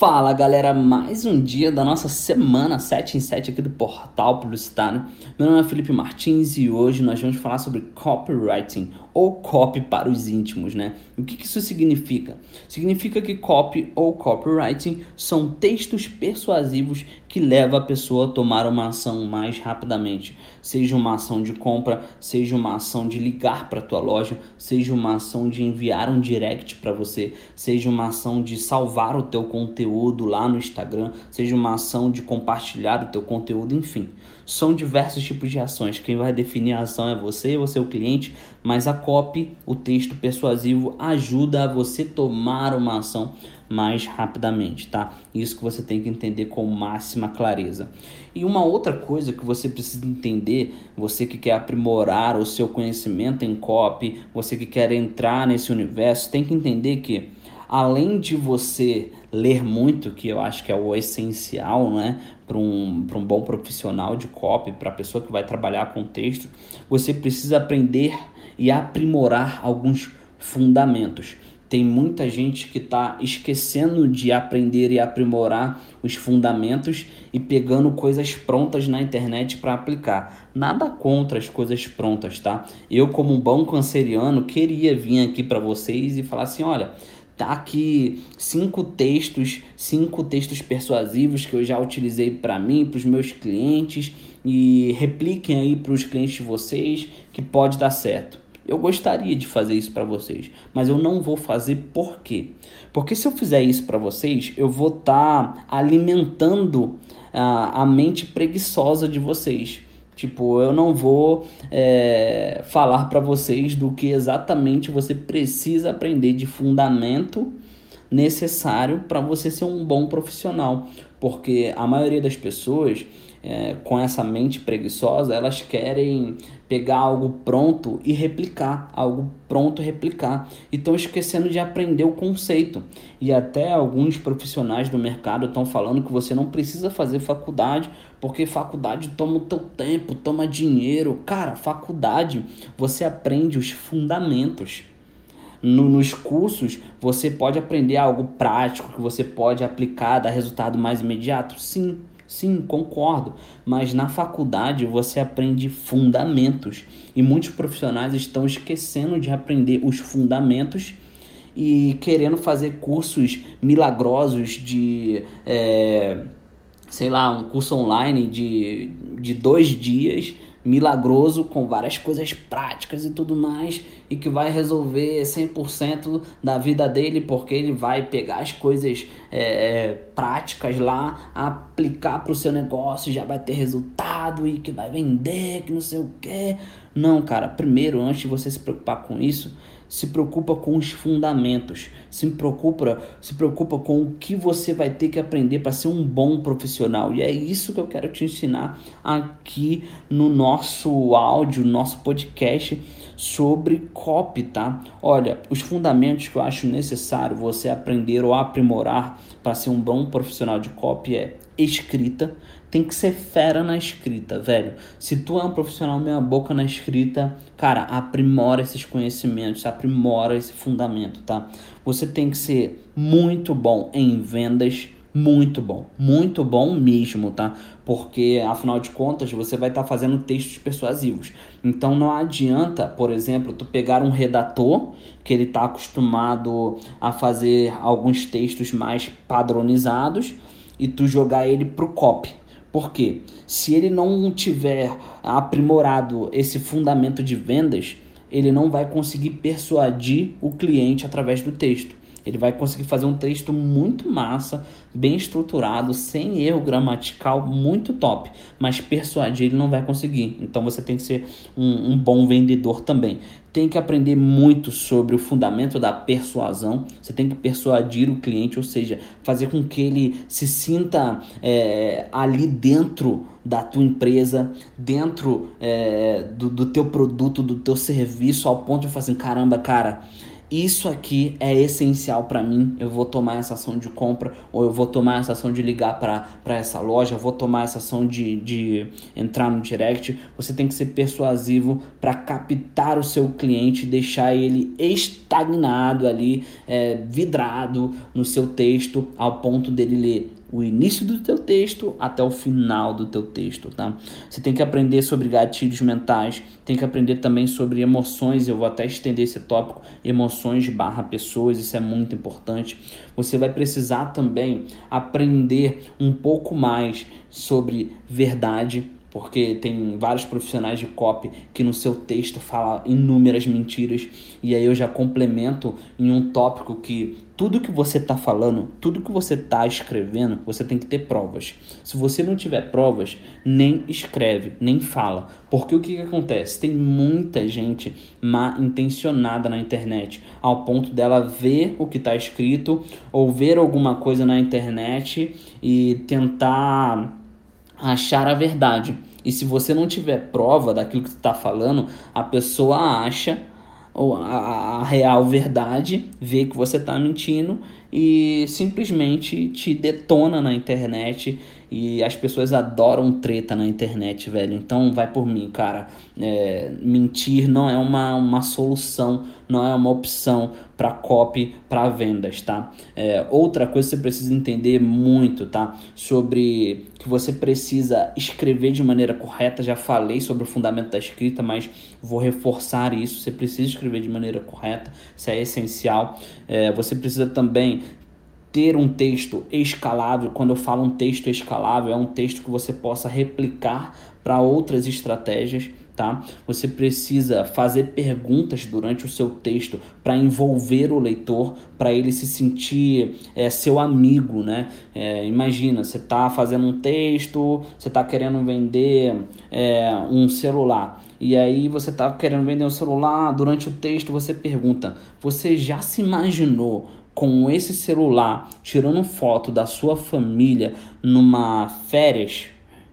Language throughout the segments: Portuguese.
Fala galera, mais um dia da nossa semana 7 em 7 aqui do Portal Publicitário. Meu nome é Felipe Martins e hoje nós vamos falar sobre copywriting ou copy para os íntimos, né? O que, que isso significa? Significa que copy ou copywriting são textos persuasivos que levam a pessoa a tomar uma ação mais rapidamente, seja uma ação de compra, seja uma ação de ligar para a tua loja, seja uma ação de enviar um direct para você, seja uma ação de salvar o teu conteúdo lá no Instagram, seja uma ação de compartilhar o teu conteúdo, enfim. São diversos tipos de ações. Quem vai definir a ação é você, você é o cliente, mas a copy, o texto persuasivo, ajuda a você tomar uma ação mais rapidamente, tá? Isso que você tem que entender com máxima clareza. E uma outra coisa que você precisa entender, você que quer aprimorar o seu conhecimento em copy, você que quer entrar nesse universo, tem que entender que além de você ler muito, que eu acho que é o essencial, né, para um, um bom profissional de copy, para a pessoa que vai trabalhar com texto, você precisa aprender e aprimorar alguns fundamentos. Tem muita gente que está esquecendo de aprender e aprimorar os fundamentos e pegando coisas prontas na internet para aplicar. Nada contra as coisas prontas, tá? Eu, como um bom canceriano, queria vir aqui para vocês e falar assim: olha, tá aqui cinco textos, cinco textos persuasivos que eu já utilizei para mim, para os meus clientes e repliquem aí para os clientes de vocês que pode dar certo. Eu gostaria de fazer isso para vocês, mas eu não vou fazer por quê? Porque se eu fizer isso para vocês, eu vou estar tá alimentando a, a mente preguiçosa de vocês. Tipo, eu não vou é, falar para vocês do que exatamente você precisa aprender de fundamento necessário para você ser um bom profissional. Porque a maioria das pessoas é, com essa mente preguiçosa, elas querem pegar algo pronto e replicar, algo pronto replicar. E estão esquecendo de aprender o conceito. E até alguns profissionais do mercado estão falando que você não precisa fazer faculdade, porque faculdade toma o teu tempo, toma dinheiro. Cara, faculdade você aprende os fundamentos. No, nos cursos você pode aprender algo prático que você pode aplicar, dar resultado mais imediato? Sim, Sim, concordo, mas na faculdade você aprende fundamentos e muitos profissionais estão esquecendo de aprender os fundamentos e querendo fazer cursos milagrosos de, é, sei lá, um curso online de, de dois dias milagroso com várias coisas práticas e tudo mais e que vai resolver 100% da vida dele porque ele vai pegar as coisas é, é práticas lá, aplicar para o seu negócio, já vai ter resultado e que vai vender, que não sei o que. Não, cara, primeiro, antes de você se preocupar com isso, se preocupa com os fundamentos, se preocupa, se preocupa com o que você vai ter que aprender para ser um bom profissional. E é isso que eu quero te ensinar aqui no nosso áudio, nosso podcast sobre copy, tá? Olha, os fundamentos que eu acho necessário você aprender ou aprimorar para ser um bom profissional de copy é escrita, tem que ser fera na escrita, velho. Se tu é um profissional meia boca na escrita, cara, aprimora esses conhecimentos, aprimora esse fundamento, tá? Você tem que ser muito bom em vendas, muito bom, muito bom mesmo, tá? Porque afinal de contas você vai estar tá fazendo textos persuasivos. Então não adianta, por exemplo, tu pegar um redator que ele está acostumado a fazer alguns textos mais padronizados e tu jogar ele pro copy. Porque se ele não tiver aprimorado esse fundamento de vendas, ele não vai conseguir persuadir o cliente através do texto. Ele vai conseguir fazer um texto muito massa, bem estruturado, sem erro gramatical, muito top. Mas persuadir ele não vai conseguir. Então você tem que ser um, um bom vendedor também. Tem que aprender muito sobre o fundamento da persuasão. Você tem que persuadir o cliente, ou seja, fazer com que ele se sinta é, ali dentro da tua empresa, dentro é, do, do teu produto, do teu serviço, ao ponto de falar assim, caramba, cara isso aqui é essencial para mim. Eu vou tomar essa ação de compra, ou eu vou tomar essa ação de ligar para essa loja, vou tomar essa ação de, de entrar no direct. Você tem que ser persuasivo para captar o seu cliente, deixar ele estagnado ali, é, vidrado no seu texto, ao ponto dele ler o início do teu texto até o final do teu texto, tá? Você tem que aprender sobre gatilhos mentais, tem que aprender também sobre emoções, eu vou até estender esse tópico, emoções barra pessoas, isso é muito importante. Você vai precisar também aprender um pouco mais sobre verdade, porque tem vários profissionais de copy que no seu texto fala inúmeras mentiras e aí eu já complemento em um tópico que tudo que você está falando, tudo que você está escrevendo, você tem que ter provas. Se você não tiver provas, nem escreve, nem fala. Porque o que, que acontece? Tem muita gente má intencionada na internet, ao ponto dela ver o que está escrito ou ver alguma coisa na internet e tentar achar a verdade. E se você não tiver prova daquilo que está falando, a pessoa acha ou a, a, real verdade, vê que você está mentindo e simplesmente te detona na internet e as pessoas adoram treta na internet, velho. Então vai por mim, cara. É, mentir não é uma, uma solução, não é uma opção para copy, para vendas, tá? É, outra coisa que você precisa entender muito, tá? Sobre que você precisa escrever de maneira correta. Já falei sobre o fundamento da escrita, mas vou reforçar isso. Você precisa escrever de maneira correta, isso é essencial. É, você precisa também ter um texto escalável. Quando eu falo um texto escalável, é um texto que você possa replicar para outras estratégias. Tá? Você precisa fazer perguntas durante o seu texto para envolver o leitor, para ele se sentir é, seu amigo, né? É, imagina, você está fazendo um texto, você está querendo vender é, um celular. E aí você está querendo vender um celular, durante o texto você pergunta: você já se imaginou com esse celular tirando foto da sua família numa férias,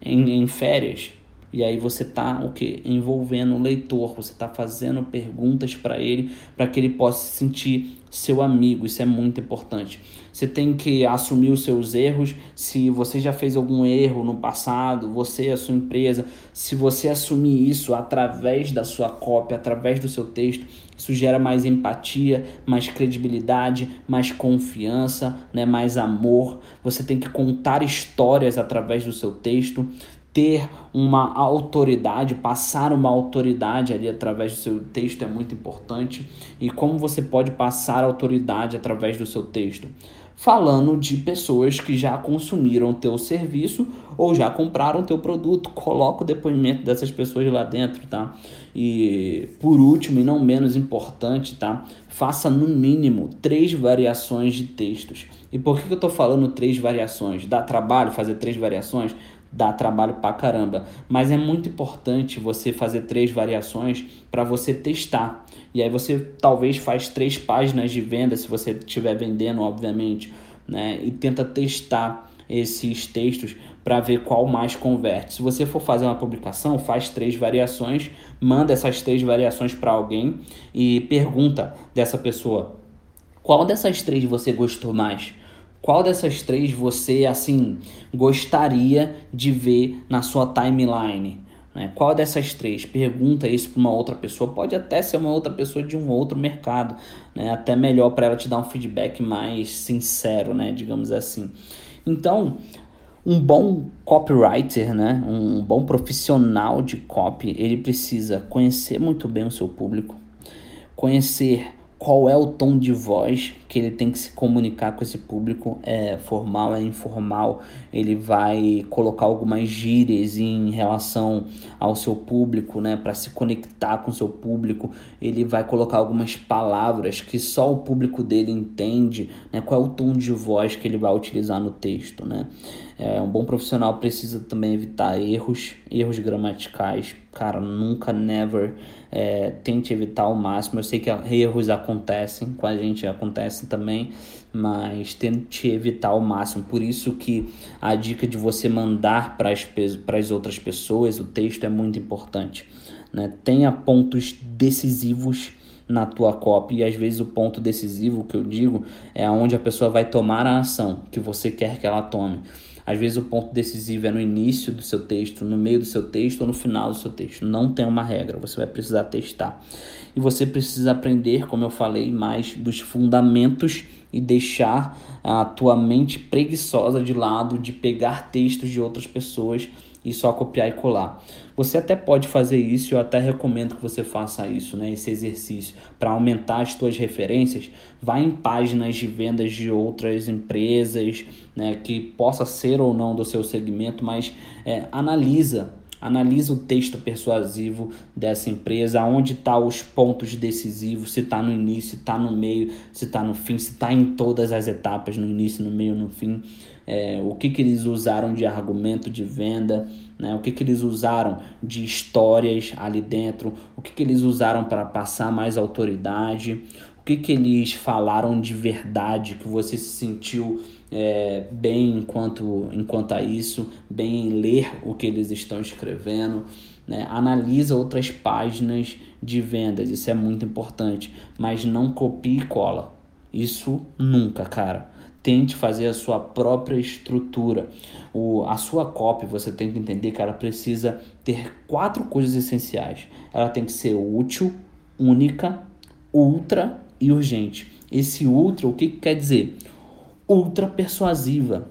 em, em férias, e aí você está o que envolvendo o leitor, você está fazendo perguntas para ele para que ele possa se sentir seu amigo. Isso é muito importante. Você tem que assumir os seus erros. Se você já fez algum erro no passado, você a sua empresa, se você assumir isso através da sua cópia, através do seu texto, isso gera mais empatia, mais credibilidade, mais confiança, né, mais amor. Você tem que contar histórias através do seu texto ter uma autoridade, passar uma autoridade ali através do seu texto é muito importante. E como você pode passar autoridade através do seu texto? Falando de pessoas que já consumiram teu serviço ou já compraram teu produto, coloca o depoimento dessas pessoas lá dentro, tá? E por último e não menos importante, tá? Faça no mínimo três variações de textos. E por que eu estou falando três variações? Dá trabalho fazer três variações? Dá trabalho pra caramba. Mas é muito importante você fazer três variações para você testar. E aí você talvez faz três páginas de venda, se você estiver vendendo, obviamente, né? E tenta testar esses textos para ver qual mais converte. Se você for fazer uma publicação, faz três variações, manda essas três variações para alguém e pergunta dessa pessoa: qual dessas três você gostou mais? Qual dessas três você, assim, gostaria de ver na sua timeline? Né? Qual dessas três? Pergunta isso para uma outra pessoa. Pode até ser uma outra pessoa de um outro mercado. Né? Até melhor para ela te dar um feedback mais sincero, né? digamos assim. Então, um bom copywriter, né? um bom profissional de copy, ele precisa conhecer muito bem o seu público, conhecer qual é o tom de voz que ele tem que se comunicar com esse público, é formal, é informal, ele vai colocar algumas gírias em relação ao seu público, né, para se conectar com o seu público, ele vai colocar algumas palavras que só o público dele entende, né, qual é o tom de voz que ele vai utilizar no texto, né. É, um bom profissional precisa também evitar erros, erros gramaticais, cara, nunca, never, é, tente evitar ao máximo. Eu sei que erros acontecem, com a gente acontecem também, mas tente evitar ao máximo. Por isso que a dica de você mandar para as outras pessoas o texto é muito importante. Né? Tenha pontos decisivos na tua copy e às vezes o ponto decisivo que eu digo é onde a pessoa vai tomar a ação que você quer que ela tome. Às vezes o ponto decisivo é no início do seu texto, no meio do seu texto ou no final do seu texto. Não tem uma regra, você vai precisar testar. E você precisa aprender, como eu falei, mais dos fundamentos e deixar a tua mente preguiçosa de lado de pegar textos de outras pessoas e só copiar e colar. Você até pode fazer isso, eu até recomendo que você faça isso, né, esse exercício, para aumentar as suas referências. Vá em páginas de vendas de outras empresas, né, que possa ser ou não do seu segmento, mas é, analisa Analisa o texto persuasivo dessa empresa, onde estão tá os pontos decisivos, se está no início, se está no meio, se está no fim, se está em todas as etapas, no início, no meio, no fim. É, o que, que eles usaram de argumento de venda, né? o que, que eles usaram de histórias ali dentro, o que, que eles usaram para passar mais autoridade, o que, que eles falaram de verdade que você se sentiu é, bem enquanto, enquanto a isso, bem em ler o que eles estão escrevendo. Né? Analisa outras páginas de vendas, isso é muito importante, mas não copie e cola. Isso nunca, cara. Tente fazer a sua própria estrutura. O, a sua copy, você tem que entender que ela precisa ter quatro coisas essenciais. Ela tem que ser útil, única, ultra e urgente. Esse ultra, o que, que quer dizer? ultra persuasiva.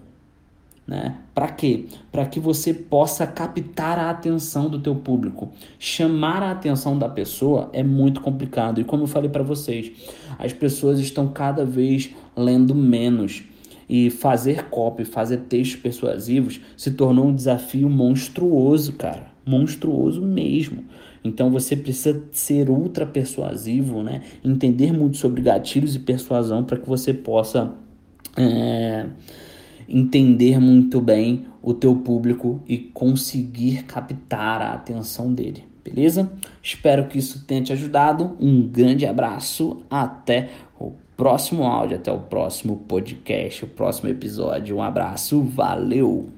Né? Para quê? Para que você possa captar a atenção do teu público. Chamar a atenção da pessoa é muito complicado. E como eu falei para vocês, as pessoas estão cada vez lendo menos. E fazer copy, fazer textos persuasivos se tornou um desafio monstruoso, cara. Monstruoso mesmo. Então você precisa ser ultra persuasivo, né? Entender muito sobre gatilhos e persuasão para que você possa é, entender muito bem o teu público e conseguir captar a atenção dele, beleza? Espero que isso tenha te ajudado. Um grande abraço, até o próximo áudio, até o próximo podcast, o próximo episódio. Um abraço, valeu!